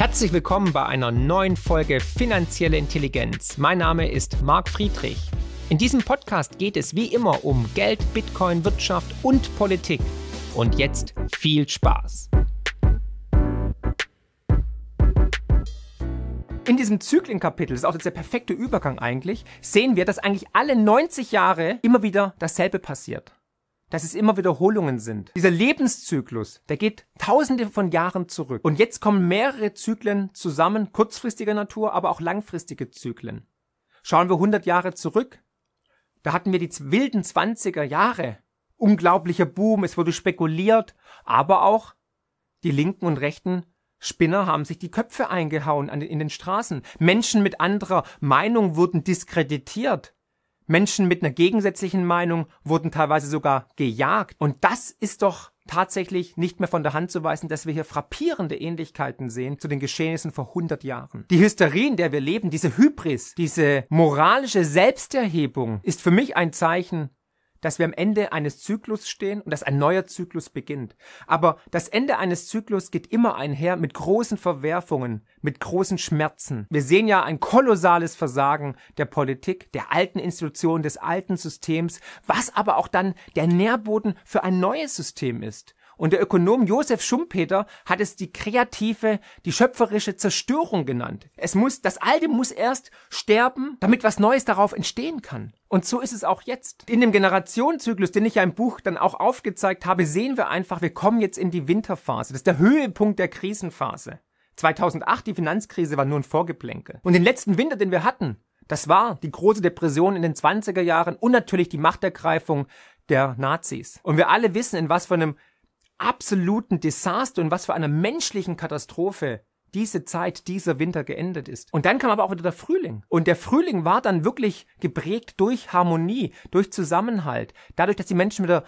Herzlich willkommen bei einer neuen Folge Finanzielle Intelligenz. Mein Name ist Marc Friedrich. In diesem Podcast geht es wie immer um Geld, Bitcoin, Wirtschaft und Politik. Und jetzt viel Spaß. In diesem Zyklenkapitel, das ist auch jetzt der perfekte Übergang eigentlich, sehen wir, dass eigentlich alle 90 Jahre immer wieder dasselbe passiert dass es immer Wiederholungen sind. Dieser Lebenszyklus, der geht tausende von Jahren zurück. Und jetzt kommen mehrere Zyklen zusammen, kurzfristiger Natur, aber auch langfristige Zyklen. Schauen wir 100 Jahre zurück. Da hatten wir die wilden 20er Jahre. Unglaublicher Boom, es wurde spekuliert, aber auch die linken und rechten Spinner haben sich die Köpfe eingehauen in den Straßen. Menschen mit anderer Meinung wurden diskreditiert. Menschen mit einer gegensätzlichen Meinung wurden teilweise sogar gejagt. Und das ist doch tatsächlich nicht mehr von der Hand zu weisen, dass wir hier frappierende Ähnlichkeiten sehen zu den Geschehnissen vor 100 Jahren. Die Hysterie, in der wir leben, diese Hybris, diese moralische Selbsterhebung ist für mich ein Zeichen dass wir am Ende eines Zyklus stehen und dass ein neuer Zyklus beginnt. Aber das Ende eines Zyklus geht immer einher mit großen Verwerfungen, mit großen Schmerzen. Wir sehen ja ein kolossales Versagen der Politik, der alten Institutionen, des alten Systems, was aber auch dann der Nährboden für ein neues System ist. Und der Ökonom Josef Schumpeter hat es die kreative, die schöpferische Zerstörung genannt. Es muss, das Alte muss erst sterben, damit was Neues darauf entstehen kann. Und so ist es auch jetzt. In dem Generationenzyklus, den ich ja im Buch dann auch aufgezeigt habe, sehen wir einfach, wir kommen jetzt in die Winterphase. Das ist der Höhepunkt der Krisenphase. 2008, die Finanzkrise, war nur ein Vorgeplänkel. Und den letzten Winter, den wir hatten, das war die große Depression in den 20er Jahren und natürlich die Machtergreifung der Nazis. Und wir alle wissen, in was für einem absoluten Desaster und was für einer menschlichen Katastrophe diese Zeit, dieser Winter geendet ist. Und dann kam aber auch wieder der Frühling. Und der Frühling war dann wirklich geprägt durch Harmonie, durch Zusammenhalt, dadurch, dass die Menschen wieder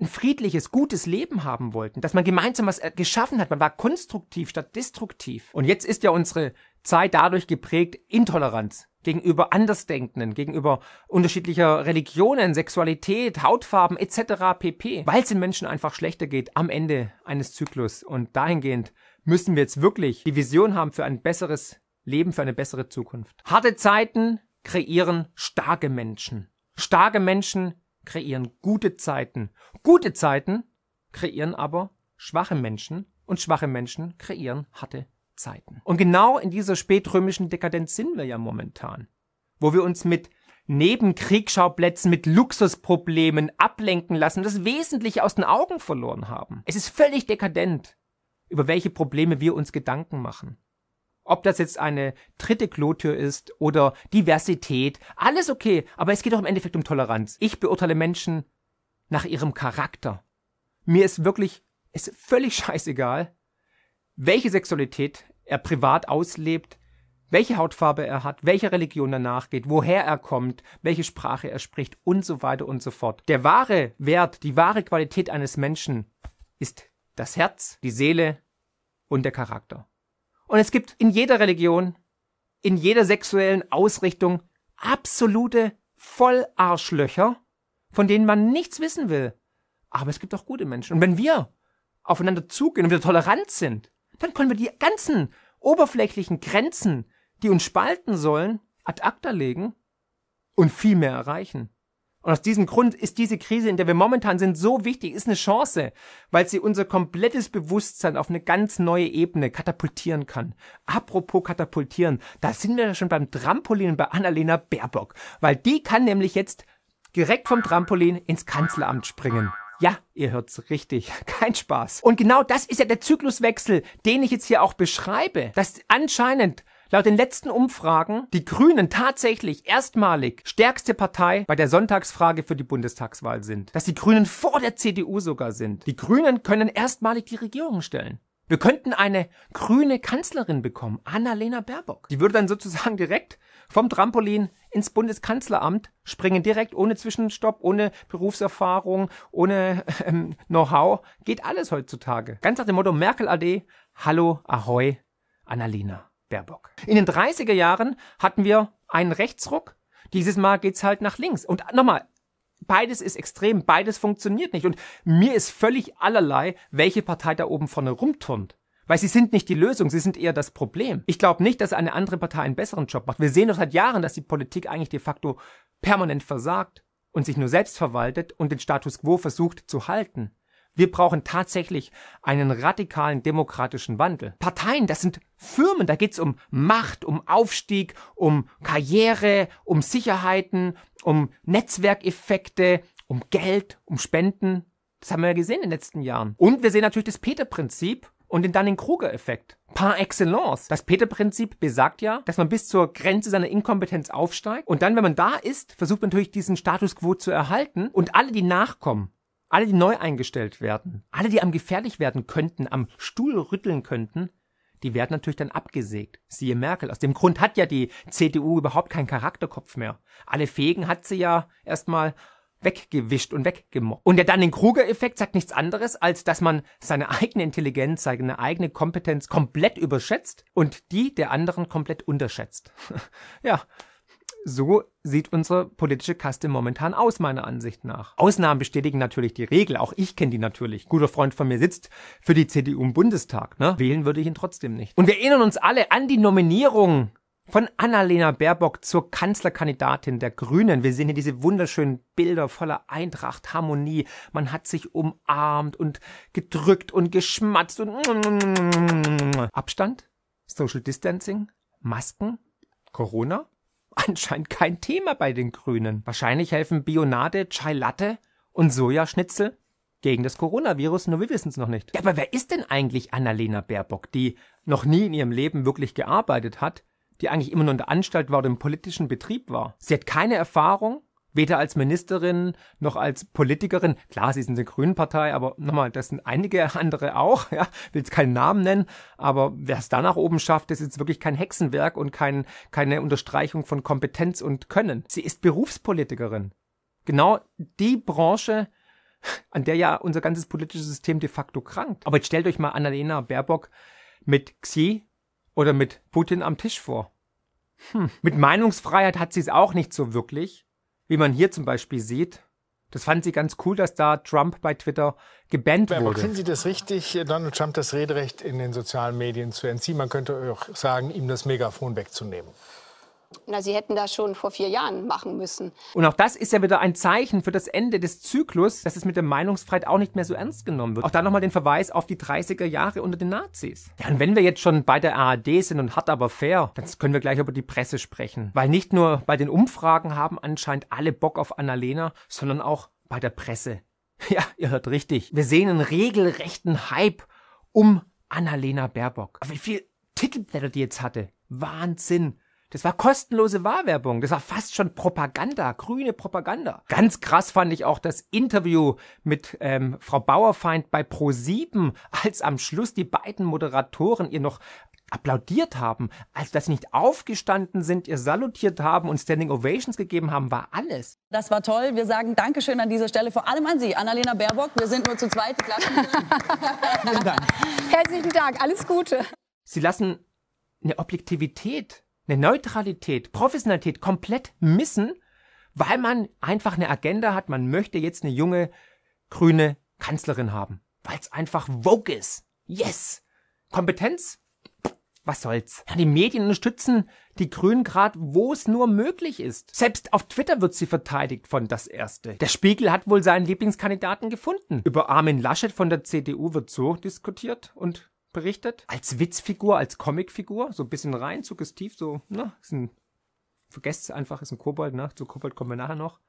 ein friedliches, gutes Leben haben wollten, dass man gemeinsam was geschaffen hat, man war konstruktiv statt destruktiv. Und jetzt ist ja unsere Zeit dadurch geprägt Intoleranz gegenüber Andersdenkenden, gegenüber unterschiedlicher Religionen, Sexualität, Hautfarben etc. pp. Weil es den Menschen einfach schlechter geht am Ende eines Zyklus. Und dahingehend müssen wir jetzt wirklich die Vision haben für ein besseres Leben, für eine bessere Zukunft. Harte Zeiten kreieren starke Menschen. Starke Menschen kreieren gute Zeiten. Gute Zeiten kreieren aber schwache Menschen und schwache Menschen kreieren harte Zeiten. Und genau in dieser spätrömischen Dekadenz sind wir ja momentan, wo wir uns mit Nebenkriegsschauplätzen, mit Luxusproblemen ablenken lassen, das Wesentliche aus den Augen verloren haben. Es ist völlig dekadent, über welche Probleme wir uns Gedanken machen. Ob das jetzt eine dritte Klotür ist oder Diversität, alles okay, aber es geht doch im Endeffekt um Toleranz. Ich beurteile Menschen nach ihrem Charakter. Mir ist wirklich, ist völlig scheißegal, welche Sexualität er privat auslebt, welche Hautfarbe er hat, welcher Religion er nachgeht, woher er kommt, welche Sprache er spricht und so weiter und so fort. Der wahre Wert, die wahre Qualität eines Menschen ist das Herz, die Seele und der Charakter. Und es gibt in jeder Religion, in jeder sexuellen Ausrichtung absolute Vollarschlöcher, von denen man nichts wissen will. Aber es gibt auch gute Menschen. Und wenn wir aufeinander zugehen und wir tolerant sind, dann können wir die ganzen oberflächlichen Grenzen, die uns spalten sollen, ad acta legen und viel mehr erreichen. Und aus diesem Grund ist diese Krise, in der wir momentan sind, so wichtig, ist eine Chance, weil sie unser komplettes Bewusstsein auf eine ganz neue Ebene katapultieren kann. Apropos katapultieren, da sind wir ja schon beim Trampolin bei Annalena Baerbock, weil die kann nämlich jetzt direkt vom Trampolin ins Kanzleramt springen. Ja, ihr hört's richtig. Kein Spaß. Und genau das ist ja der Zykluswechsel, den ich jetzt hier auch beschreibe. Dass anscheinend laut den letzten Umfragen die Grünen tatsächlich erstmalig stärkste Partei bei der Sonntagsfrage für die Bundestagswahl sind. Dass die Grünen vor der CDU sogar sind. Die Grünen können erstmalig die Regierung stellen. Wir könnten eine grüne Kanzlerin bekommen, Annalena Baerbock. Die würde dann sozusagen direkt vom Trampolin ins Bundeskanzleramt springen, direkt ohne Zwischenstopp, ohne Berufserfahrung, ohne ähm, Know-how. Geht alles heutzutage. Ganz nach dem Motto Merkel AD, Hallo, Ahoi, Annalena Baerbock. In den 30er Jahren hatten wir einen Rechtsruck. Dieses Mal geht's halt nach links. Und nochmal, beides ist extrem, beides funktioniert nicht. Und mir ist völlig allerlei, welche Partei da oben vorne rumturnt. Weil sie sind nicht die Lösung, sie sind eher das Problem. Ich glaube nicht, dass eine andere Partei einen besseren Job macht. Wir sehen doch seit Jahren, dass die Politik eigentlich de facto permanent versagt und sich nur selbst verwaltet und den Status quo versucht zu halten. Wir brauchen tatsächlich einen radikalen demokratischen Wandel. Parteien, das sind Firmen, da geht's um Macht, um Aufstieg, um Karriere, um Sicherheiten, um Netzwerkeffekte, um Geld, um Spenden. Das haben wir ja gesehen in den letzten Jahren. Und wir sehen natürlich das Peter-Prinzip und den Dunning-Kruger-Effekt. Par excellence. Das Peter-Prinzip besagt ja, dass man bis zur Grenze seiner Inkompetenz aufsteigt und dann, wenn man da ist, versucht man natürlich diesen Status quo zu erhalten und alle, die nachkommen, alle, die neu eingestellt werden, alle, die am gefährlich werden könnten, am Stuhl rütteln könnten, die werden natürlich dann abgesägt. Siehe Merkel. Aus dem Grund hat ja die CDU überhaupt keinen Charakterkopf mehr. Alle Fähigen hat sie ja erstmal weggewischt und weggemobbt. Und der Dunning-Kruger-Effekt sagt nichts anderes, als dass man seine eigene Intelligenz, seine eigene Kompetenz komplett überschätzt und die der anderen komplett unterschätzt. ja, so sieht unsere politische Kaste momentan aus, meiner Ansicht nach. Ausnahmen bestätigen natürlich die Regel. Auch ich kenne die natürlich. Guter Freund von mir sitzt für die CDU im Bundestag. Ne? Wählen würde ich ihn trotzdem nicht. Und wir erinnern uns alle an die Nominierung von Annalena Baerbock zur Kanzlerkandidatin der Grünen. Wir sehen hier diese wunderschönen Bilder voller Eintracht, Harmonie. Man hat sich umarmt und gedrückt und geschmatzt und Abstand, Social Distancing, Masken, Corona. Anscheinend kein Thema bei den Grünen. Wahrscheinlich helfen Bionade, Chai Latte und Sojaschnitzel gegen das Coronavirus, nur wir wissen es noch nicht. Ja, aber wer ist denn eigentlich Annalena Baerbock, die noch nie in ihrem Leben wirklich gearbeitet hat, die eigentlich immer nur in der Anstalt war oder im politischen Betrieb war. Sie hat keine Erfahrung, weder als Ministerin noch als Politikerin. Klar, sie sind eine Grünen-Partei, aber nochmal, das sind einige andere auch. Ja, will jetzt keinen Namen nennen, aber wer es da nach oben schafft, ist jetzt wirklich kein Hexenwerk und kein, keine Unterstreichung von Kompetenz und Können. Sie ist Berufspolitikerin. Genau die Branche, an der ja unser ganzes politisches System de facto krankt. Aber jetzt stellt euch mal Annalena Baerbock mit Xi oder mit Putin am Tisch vor. Hm. Mit Meinungsfreiheit hat sie es auch nicht so wirklich, wie man hier zum Beispiel sieht. Das fand sie ganz cool, dass da Trump bei Twitter gebannt wurde. Aber finden Sie das richtig, Donald Trump das Rederecht in den sozialen Medien zu entziehen? Man könnte auch sagen, ihm das Megafon wegzunehmen. Na, Sie hätten das schon vor vier Jahren machen müssen. Und auch das ist ja wieder ein Zeichen für das Ende des Zyklus, dass es mit der Meinungsfreiheit auch nicht mehr so ernst genommen wird. Auch da nochmal den Verweis auf die 30er Jahre unter den Nazis. Ja, und wenn wir jetzt schon bei der ARD sind und hart aber fair, dann können wir gleich über die Presse sprechen. Weil nicht nur bei den Umfragen haben anscheinend alle Bock auf Annalena, sondern auch bei der Presse. Ja, ihr hört richtig. Wir sehen einen regelrechten Hype um Annalena Baerbock. Wie viel Titelblätter die jetzt hatte. Wahnsinn. Das war kostenlose Wahlwerbung. Das war fast schon Propaganda, grüne Propaganda. Ganz krass fand ich auch das Interview mit ähm, Frau Bauerfeind bei Pro7, als am Schluss die beiden Moderatoren ihr noch applaudiert haben, als dass sie nicht aufgestanden sind, ihr salutiert haben und Standing Ovations gegeben haben, war alles. Das war toll. Wir sagen Dankeschön an dieser Stelle, vor allem an Sie, Annalena Baerbock. Wir sind nur zu zweit. Vielen Dank. Herzlichen Dank. Alles Gute. Sie lassen eine Objektivität eine Neutralität, Professionalität komplett missen, weil man einfach eine Agenda hat, man möchte jetzt eine junge grüne Kanzlerin haben, weil es einfach Vogue ist. Yes! Kompetenz? Was soll's? Ja, die Medien unterstützen die Grünen gerade, wo es nur möglich ist. Selbst auf Twitter wird sie verteidigt von das Erste. Der Spiegel hat wohl seinen Lieblingskandidaten gefunden. Über Armin Laschet von der CDU wird so diskutiert und berichtet. Als Witzfigur, als Comicfigur, so ein bisschen rein, suggestiv, so, ne, ist ein, vergesst einfach, ist ein Kobold, ne, zu Kobold kommen wir nachher noch.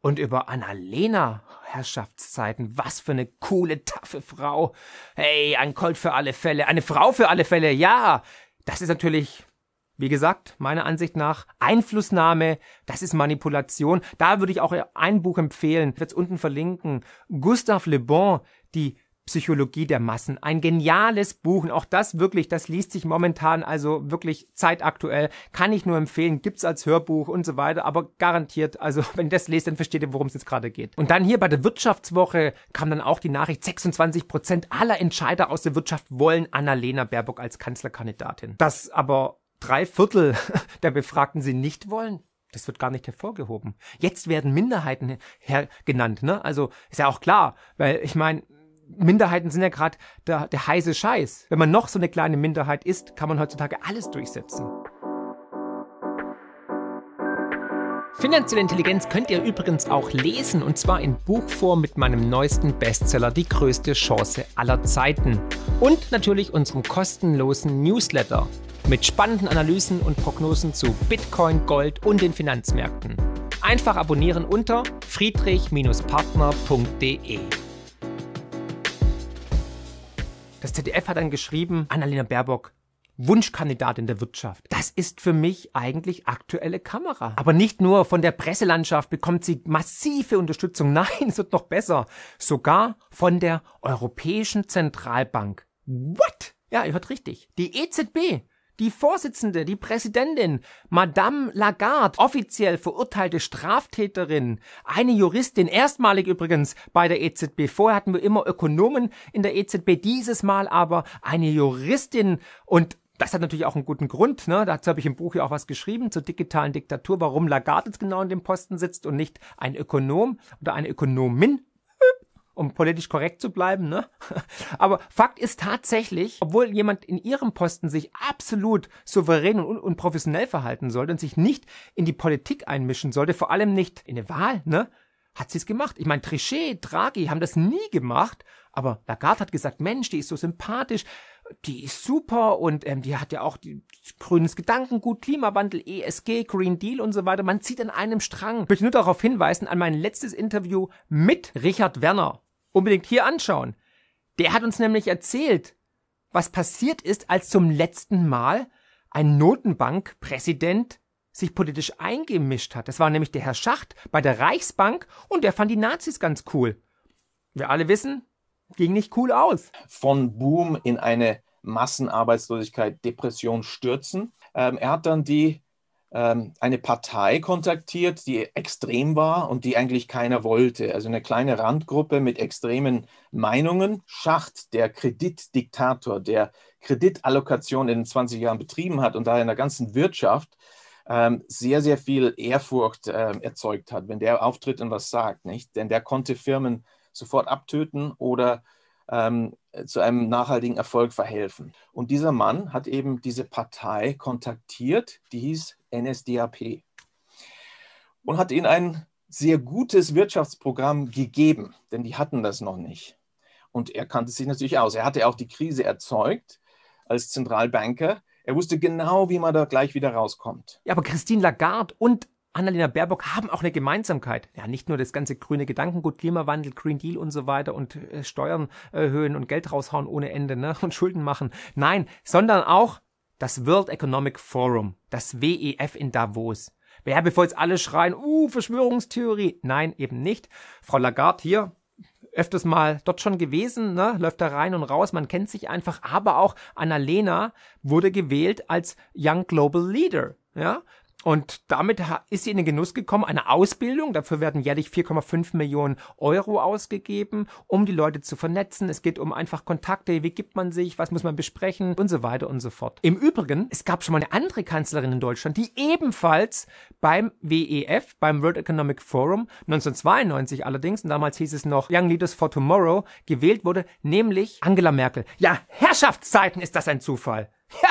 Und über Annalena Herrschaftszeiten, was für eine coole, taffe Frau. Hey, ein Colt für alle Fälle, eine Frau für alle Fälle, ja. Das ist natürlich wie gesagt, meiner Ansicht nach Einflussnahme, das ist Manipulation. Da würde ich auch ein Buch empfehlen, ich werde es unten verlinken. Gustave Le Bon, die Psychologie der Massen. Ein geniales Buch und auch das wirklich, das liest sich momentan also wirklich zeitaktuell. Kann ich nur empfehlen, gibt's als Hörbuch und so weiter, aber garantiert, also wenn ihr das lest, dann versteht ihr, worum es jetzt gerade geht. Und dann hier bei der Wirtschaftswoche kam dann auch die Nachricht, 26 Prozent aller Entscheider aus der Wirtschaft wollen Annalena Baerbock als Kanzlerkandidatin. Das aber drei Viertel der Befragten sie nicht wollen. Das wird gar nicht hervorgehoben. Jetzt werden Minderheiten her genannt, ne? Also ist ja auch klar, weil ich meine, Minderheiten sind ja gerade der, der heiße Scheiß. Wenn man noch so eine kleine Minderheit ist, kann man heutzutage alles durchsetzen. Finanzielle Intelligenz könnt ihr übrigens auch lesen und zwar in Buchform mit meinem neuesten Bestseller Die größte Chance aller Zeiten und natürlich unserem kostenlosen Newsletter mit spannenden Analysen und Prognosen zu Bitcoin, Gold und den Finanzmärkten. Einfach abonnieren unter friedrich-partner.de. Das ZDF hat dann geschrieben, Annalena Baerbock Wunschkandidatin der Wirtschaft. Das ist für mich eigentlich aktuelle Kamera. Aber nicht nur von der Presselandschaft bekommt sie massive Unterstützung. Nein, es wird noch besser. Sogar von der Europäischen Zentralbank. What? Ja, ihr hört richtig. Die EZB die Vorsitzende, die Präsidentin, Madame Lagarde, offiziell verurteilte Straftäterin, eine Juristin, erstmalig übrigens bei der EZB. Vorher hatten wir immer Ökonomen in der EZB, dieses Mal aber eine Juristin und das hat natürlich auch einen guten Grund. Ne? Dazu habe ich im Buch ja auch was geschrieben zur digitalen Diktatur, warum Lagarde jetzt genau in dem Posten sitzt und nicht ein Ökonom oder eine Ökonomin um politisch korrekt zu bleiben, ne? Aber Fakt ist tatsächlich, obwohl jemand in ihrem Posten sich absolut souverän und, und professionell verhalten sollte und sich nicht in die Politik einmischen sollte, vor allem nicht in eine Wahl, ne? Hat sie es gemacht. Ich meine, Trichet, Draghi haben das nie gemacht, aber Lagarde hat gesagt, Mensch, die ist so sympathisch, die ist super und ähm, die hat ja auch die, grünes Gedankengut, Klimawandel, ESG, Green Deal und so weiter. Man zieht an einem Strang. Ich möchte nur darauf hinweisen, an mein letztes Interview mit Richard Werner unbedingt hier anschauen. Der hat uns nämlich erzählt, was passiert ist, als zum letzten Mal ein Notenbankpräsident sich politisch eingemischt hat. Das war nämlich der Herr Schacht bei der Reichsbank und der fand die Nazis ganz cool. Wir alle wissen, ging nicht cool aus. Von Boom in eine Massenarbeitslosigkeit, Depression stürzen. Ähm, er hat dann die eine Partei kontaktiert, die extrem war und die eigentlich keiner wollte. Also eine kleine Randgruppe mit extremen Meinungen. Schacht, der Kreditdiktator, der Kreditallokation in den 20 Jahren betrieben hat und da in der ganzen Wirtschaft ähm, sehr, sehr viel Ehrfurcht äh, erzeugt hat, wenn der auftritt und was sagt, nicht? Denn der konnte Firmen sofort abtöten oder ähm, zu einem nachhaltigen Erfolg verhelfen. Und dieser Mann hat eben diese Partei kontaktiert, die hieß NSDAP und hat ihnen ein sehr gutes Wirtschaftsprogramm gegeben, denn die hatten das noch nicht. Und er kannte sich natürlich aus. Er hatte auch die Krise erzeugt als Zentralbanker. Er wusste genau, wie man da gleich wieder rauskommt. Ja, aber Christine Lagarde und Annalena Baerbock haben auch eine Gemeinsamkeit. Ja, nicht nur das ganze grüne Gedankengut, Klimawandel, Green Deal und so weiter und äh, Steuern erhöhen und Geld raushauen ohne Ende ne? und Schulden machen. Nein, sondern auch das World Economic Forum, das WEF in Davos. Wer bevor jetzt alle schreien, uh, Verschwörungstheorie. Nein, eben nicht. Frau Lagarde hier, öfters mal dort schon gewesen, ne? läuft da rein und raus, man kennt sich einfach, aber auch Annalena wurde gewählt als Young Global Leader. Ja, und damit ist sie in den Genuss gekommen, eine Ausbildung. Dafür werden jährlich 4,5 Millionen Euro ausgegeben, um die Leute zu vernetzen. Es geht um einfach Kontakte. Wie gibt man sich? Was muss man besprechen? Und so weiter und so fort. Im Übrigen, es gab schon mal eine andere Kanzlerin in Deutschland, die ebenfalls beim WEF, beim World Economic Forum, 1992 allerdings, und damals hieß es noch Young Leaders for Tomorrow, gewählt wurde, nämlich Angela Merkel. Ja, Herrschaftszeiten ist das ein Zufall. Ja,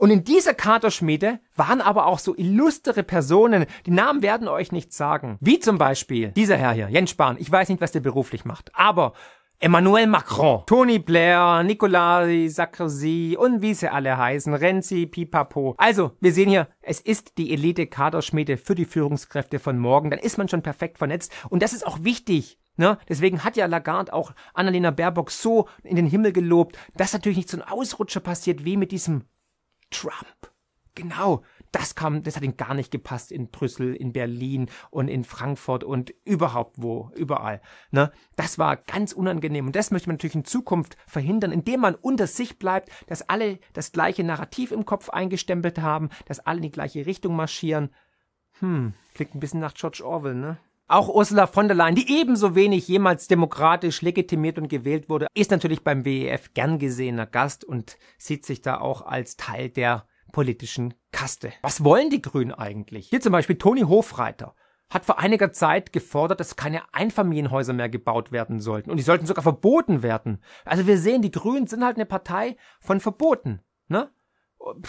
und in dieser Katerschmiede waren aber auch so illustre Personen, die Namen werden euch nicht sagen. Wie zum Beispiel dieser Herr hier, Jens Spahn. Ich weiß nicht, was der beruflich macht, aber Emmanuel Macron, Tony Blair, Nicolas Sarkozy und wie sie alle heißen, Renzi, Pipapo. Also, wir sehen hier, es ist die Elite-Kaderschmiede für die Führungskräfte von morgen. Dann ist man schon perfekt vernetzt. Und das ist auch wichtig. Ne? Deswegen hat ja Lagarde auch Annalena Baerbock so in den Himmel gelobt, dass natürlich nicht so ein Ausrutscher passiert wie mit diesem Trump. Genau, das kam, das hat ihm gar nicht gepasst in Brüssel, in Berlin und in Frankfurt und überhaupt wo, überall. Ne? Das war ganz unangenehm und das möchte man natürlich in Zukunft verhindern, indem man unter sich bleibt, dass alle das gleiche Narrativ im Kopf eingestempelt haben, dass alle in die gleiche Richtung marschieren. Hm, klingt ein bisschen nach George Orwell, ne? Auch Ursula von der Leyen, die ebenso wenig jemals demokratisch legitimiert und gewählt wurde, ist natürlich beim WEF gern gesehener Gast und sieht sich da auch als Teil der politischen Kaste. Was wollen die Grünen eigentlich? Hier zum Beispiel Toni Hofreiter hat vor einiger Zeit gefordert, dass keine Einfamilienhäuser mehr gebaut werden sollten. Und die sollten sogar verboten werden. Also wir sehen, die Grünen sind halt eine Partei von Verboten. Ne?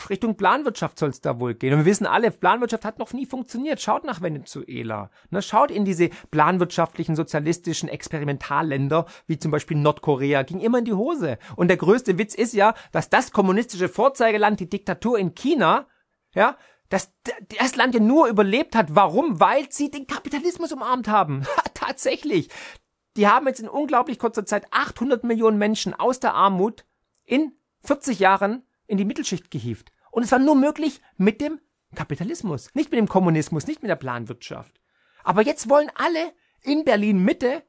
Richtung Planwirtschaft soll es da wohl gehen. Und wir wissen alle, Planwirtschaft hat noch nie funktioniert. Schaut nach Venezuela. Ne, schaut in diese planwirtschaftlichen, sozialistischen Experimentalländer, wie zum Beispiel Nordkorea, ging immer in die Hose. Und der größte Witz ist ja, dass das kommunistische Vorzeigeland, die Diktatur in China, ja, dass das Land ja nur überlebt hat. Warum? Weil sie den Kapitalismus umarmt haben. Tatsächlich. Die haben jetzt in unglaublich kurzer Zeit 800 Millionen Menschen aus der Armut in 40 Jahren in die Mittelschicht gehievt. Und es war nur möglich mit dem Kapitalismus, nicht mit dem Kommunismus, nicht mit der Planwirtschaft. Aber jetzt wollen alle in Berlin Mitte,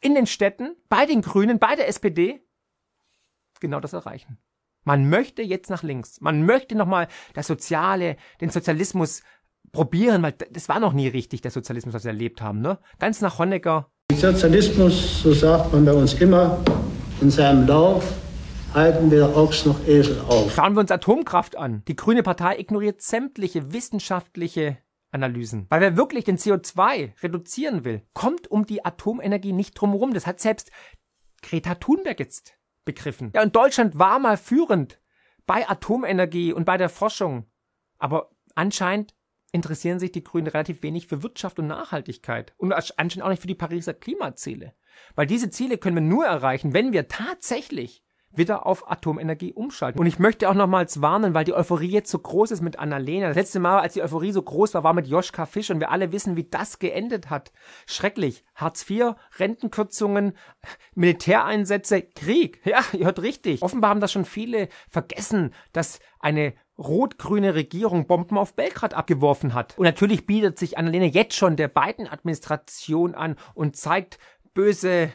in den Städten, bei den Grünen, bei der SPD genau das erreichen. Man möchte jetzt nach links. Man möchte nochmal das Soziale, den Sozialismus probieren, weil das war noch nie richtig, der Sozialismus, was wir erlebt haben, ne? Ganz nach Honecker. Sozialismus, so sagt man bei uns immer, in seinem Lauf halten weder Ochs noch Esel auf. Schauen wir uns Atomkraft an. Die Grüne Partei ignoriert sämtliche wissenschaftliche Analysen. Weil wer wirklich den CO2 reduzieren will, kommt um die Atomenergie nicht drumherum. Das hat selbst Greta Thunberg jetzt begriffen. Ja, und Deutschland war mal führend bei Atomenergie und bei der Forschung. Aber anscheinend interessieren sich die Grünen relativ wenig für Wirtschaft und Nachhaltigkeit und anscheinend auch nicht für die Pariser Klimaziele. Weil diese Ziele können wir nur erreichen, wenn wir tatsächlich wieder auf Atomenergie umschalten. Und ich möchte auch nochmals warnen, weil die Euphorie jetzt so groß ist mit Annalena. Das letzte Mal, als die Euphorie so groß war, war mit Joschka Fisch und wir alle wissen, wie das geendet hat. Schrecklich. Hartz IV, Rentenkürzungen, Militäreinsätze, Krieg. Ja, ihr hört richtig. Offenbar haben das schon viele vergessen, dass eine rot-grüne Regierung Bomben auf Belgrad abgeworfen hat. Und natürlich bietet sich Annalena jetzt schon der beiden Administration an und zeigt böse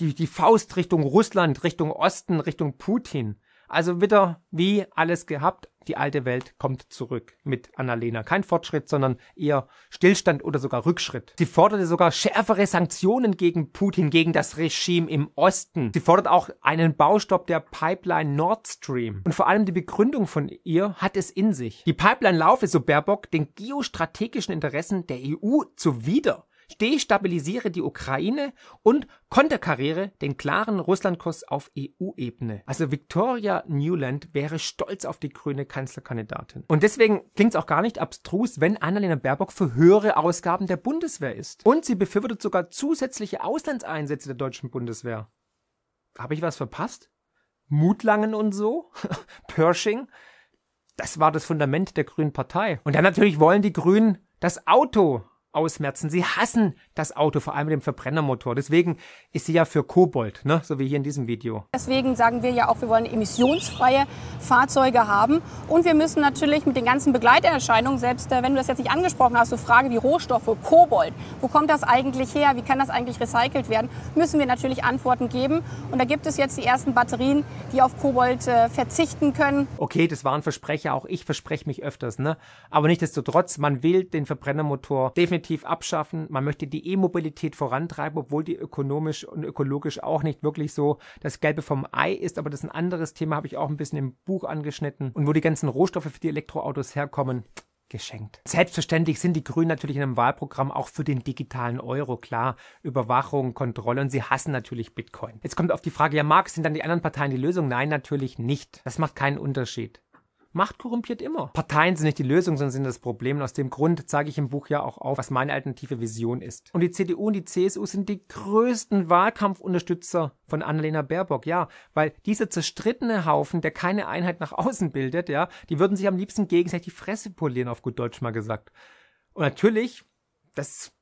die, die Faust Richtung Russland, Richtung Osten, Richtung Putin. Also wieder wie alles gehabt, die alte Welt kommt zurück mit Annalena. Kein Fortschritt, sondern eher Stillstand oder sogar Rückschritt. Sie forderte sogar schärfere Sanktionen gegen Putin, gegen das Regime im Osten. Sie fordert auch einen Baustopp der Pipeline Nord Stream. Und vor allem die Begründung von ihr hat es in sich. Die Pipeline laufe, so Baerbock, den geostrategischen Interessen der EU zuwider destabilisiere die Ukraine und konterkariere den klaren Russlandkurs auf EU-Ebene. Also Victoria Newland wäre stolz auf die grüne Kanzlerkandidatin. Und deswegen klingt es auch gar nicht abstrus, wenn Annalena Baerbock für höhere Ausgaben der Bundeswehr ist. Und sie befürwortet sogar zusätzliche Auslandseinsätze der deutschen Bundeswehr. Habe ich was verpasst? Mutlangen und so? Pershing? Das war das Fundament der Grünen Partei. Und dann natürlich wollen die Grünen das Auto ausmerzen. Sie hassen das Auto, vor allem mit dem Verbrennermotor. Deswegen ist sie ja für Kobold, ne? so wie hier in diesem Video. Deswegen sagen wir ja auch, wir wollen emissionsfreie Fahrzeuge haben. Und wir müssen natürlich mit den ganzen Begleiterscheinungen, selbst äh, wenn du das jetzt nicht angesprochen hast, so Frage wie Rohstoffe, Kobold, wo kommt das eigentlich her, wie kann das eigentlich recycelt werden, müssen wir natürlich Antworten geben. Und da gibt es jetzt die ersten Batterien, die auf Kobold äh, verzichten können. Okay, das waren Versprecher, auch ich verspreche mich öfters, ne? Aber nichtsdestotrotz, man will den Verbrennermotor definitiv definitiv abschaffen. Man möchte die E-Mobilität vorantreiben, obwohl die ökonomisch und ökologisch auch nicht wirklich so das Gelbe vom Ei ist. Aber das ist ein anderes Thema, habe ich auch ein bisschen im Buch angeschnitten. Und wo die ganzen Rohstoffe für die Elektroautos herkommen, geschenkt. Selbstverständlich sind die Grünen natürlich in einem Wahlprogramm auch für den digitalen Euro, klar, Überwachung, Kontrolle und sie hassen natürlich Bitcoin. Jetzt kommt auf die Frage, ja, Marx, sind dann die anderen Parteien die Lösung? Nein, natürlich nicht. Das macht keinen Unterschied. Macht korrumpiert immer. Parteien sind nicht die Lösung, sondern sind das Problem. Und aus dem Grund zeige ich im Buch ja auch auf, was meine alternative Vision ist. Und die CDU und die CSU sind die größten Wahlkampfunterstützer von Annalena Baerbock. Ja, weil dieser zerstrittene Haufen, der keine Einheit nach außen bildet, ja, die würden sich am liebsten gegenseitig die Fresse polieren, auf gut Deutsch mal gesagt. Und natürlich, das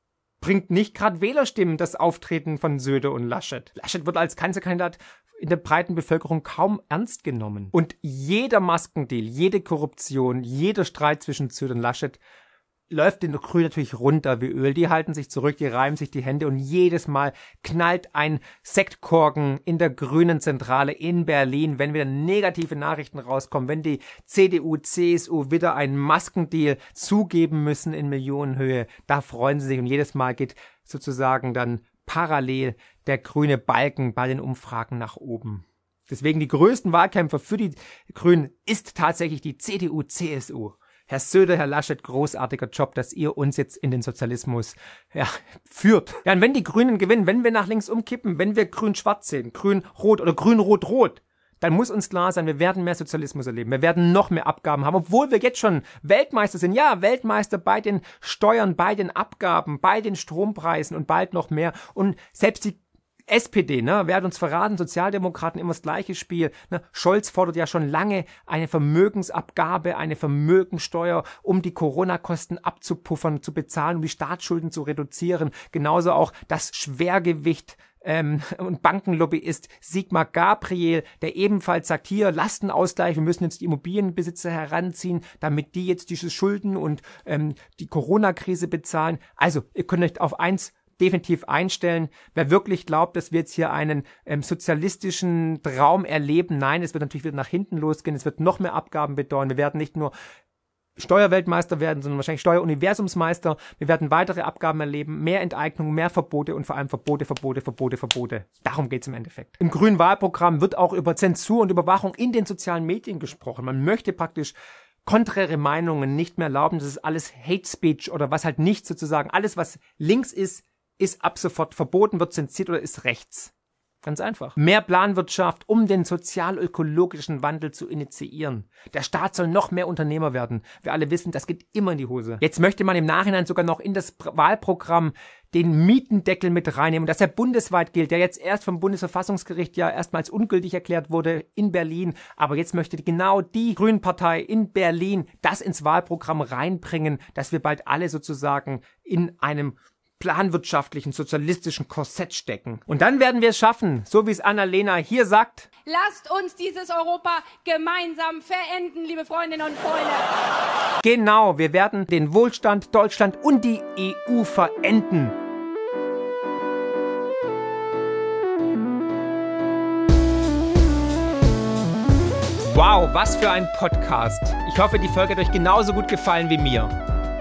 bringt nicht gerade Wählerstimmen das Auftreten von Söder und Laschet. Laschet wird als Kanzlerkandidat in der breiten Bevölkerung kaum ernst genommen. Und jeder Maskendeal, jede Korruption, jeder Streit zwischen Söder und Laschet läuft den Grünen natürlich runter wie Öl. Die halten sich zurück, die reiben sich die Hände und jedes Mal knallt ein Sektkorken in der grünen Zentrale in Berlin, wenn wieder negative Nachrichten rauskommen, wenn die CDU, CSU wieder einen Maskendeal zugeben müssen in Millionenhöhe. Da freuen sie sich und jedes Mal geht sozusagen dann parallel der grüne Balken bei den Umfragen nach oben. Deswegen die größten Wahlkämpfer für die Grünen ist tatsächlich die CDU, CSU. Herr Söder, Herr Laschet, großartiger Job, dass ihr uns jetzt in den Sozialismus ja, führt. Ja, und wenn die Grünen gewinnen, wenn wir nach links umkippen, wenn wir grün-schwarz sehen, grün-rot oder grün-rot-rot, dann muss uns klar sein, wir werden mehr Sozialismus erleben. Wir werden noch mehr Abgaben haben, obwohl wir jetzt schon Weltmeister sind. Ja, Weltmeister bei den Steuern, bei den Abgaben, bei den Strompreisen und bald noch mehr. Und selbst die SPD, ne, wer hat uns verraten, Sozialdemokraten immer das gleiche Spiel. Ne? Scholz fordert ja schon lange eine Vermögensabgabe, eine Vermögensteuer, um die Corona-Kosten abzupuffern, zu bezahlen, um die Staatsschulden zu reduzieren. Genauso auch das Schwergewicht ähm, und Bankenlobbyist Sigmar Gabriel, der ebenfalls sagt, hier Lastenausgleich, wir müssen jetzt die Immobilienbesitzer heranziehen, damit die jetzt diese Schulden und ähm, die Corona-Krise bezahlen. Also, ihr könnt euch auf eins definitiv einstellen. Wer wirklich glaubt, dass wir jetzt hier einen ähm, sozialistischen Traum erleben, nein, es wird natürlich wieder nach hinten losgehen, es wird noch mehr Abgaben bedeuten. Wir werden nicht nur Steuerweltmeister werden, sondern wahrscheinlich Steueruniversumsmeister. Wir werden weitere Abgaben erleben, mehr Enteignung, mehr Verbote und vor allem Verbote, Verbote, Verbote, Verbote. Darum geht's im Endeffekt. Im grünen Wahlprogramm wird auch über Zensur und Überwachung in den sozialen Medien gesprochen. Man möchte praktisch konträre Meinungen nicht mehr erlauben. Das ist alles Hate Speech oder was halt nicht sozusagen. Alles, was links ist, ist ab sofort verboten, wird zensiert oder ist rechts. Ganz einfach. Mehr Planwirtschaft, um den sozial-ökologischen Wandel zu initiieren. Der Staat soll noch mehr Unternehmer werden. Wir alle wissen, das geht immer in die Hose. Jetzt möchte man im Nachhinein sogar noch in das Wahlprogramm den Mietendeckel mit reinnehmen, dass er bundesweit gilt, der jetzt erst vom Bundesverfassungsgericht ja erstmals ungültig erklärt wurde in Berlin. Aber jetzt möchte genau die Grünen Partei in Berlin das ins Wahlprogramm reinbringen, dass wir bald alle sozusagen in einem planwirtschaftlichen, sozialistischen Korsett stecken. Und dann werden wir es schaffen, so wie es Annalena hier sagt. Lasst uns dieses Europa gemeinsam verenden, liebe Freundinnen und Freunde. Genau, wir werden den Wohlstand Deutschland und die EU verenden. Wow, was für ein Podcast. Ich hoffe, die Folge hat euch genauso gut gefallen wie mir.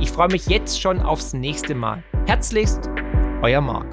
Ich freue mich jetzt schon aufs nächste Mal. Herzlichst, euer Marc.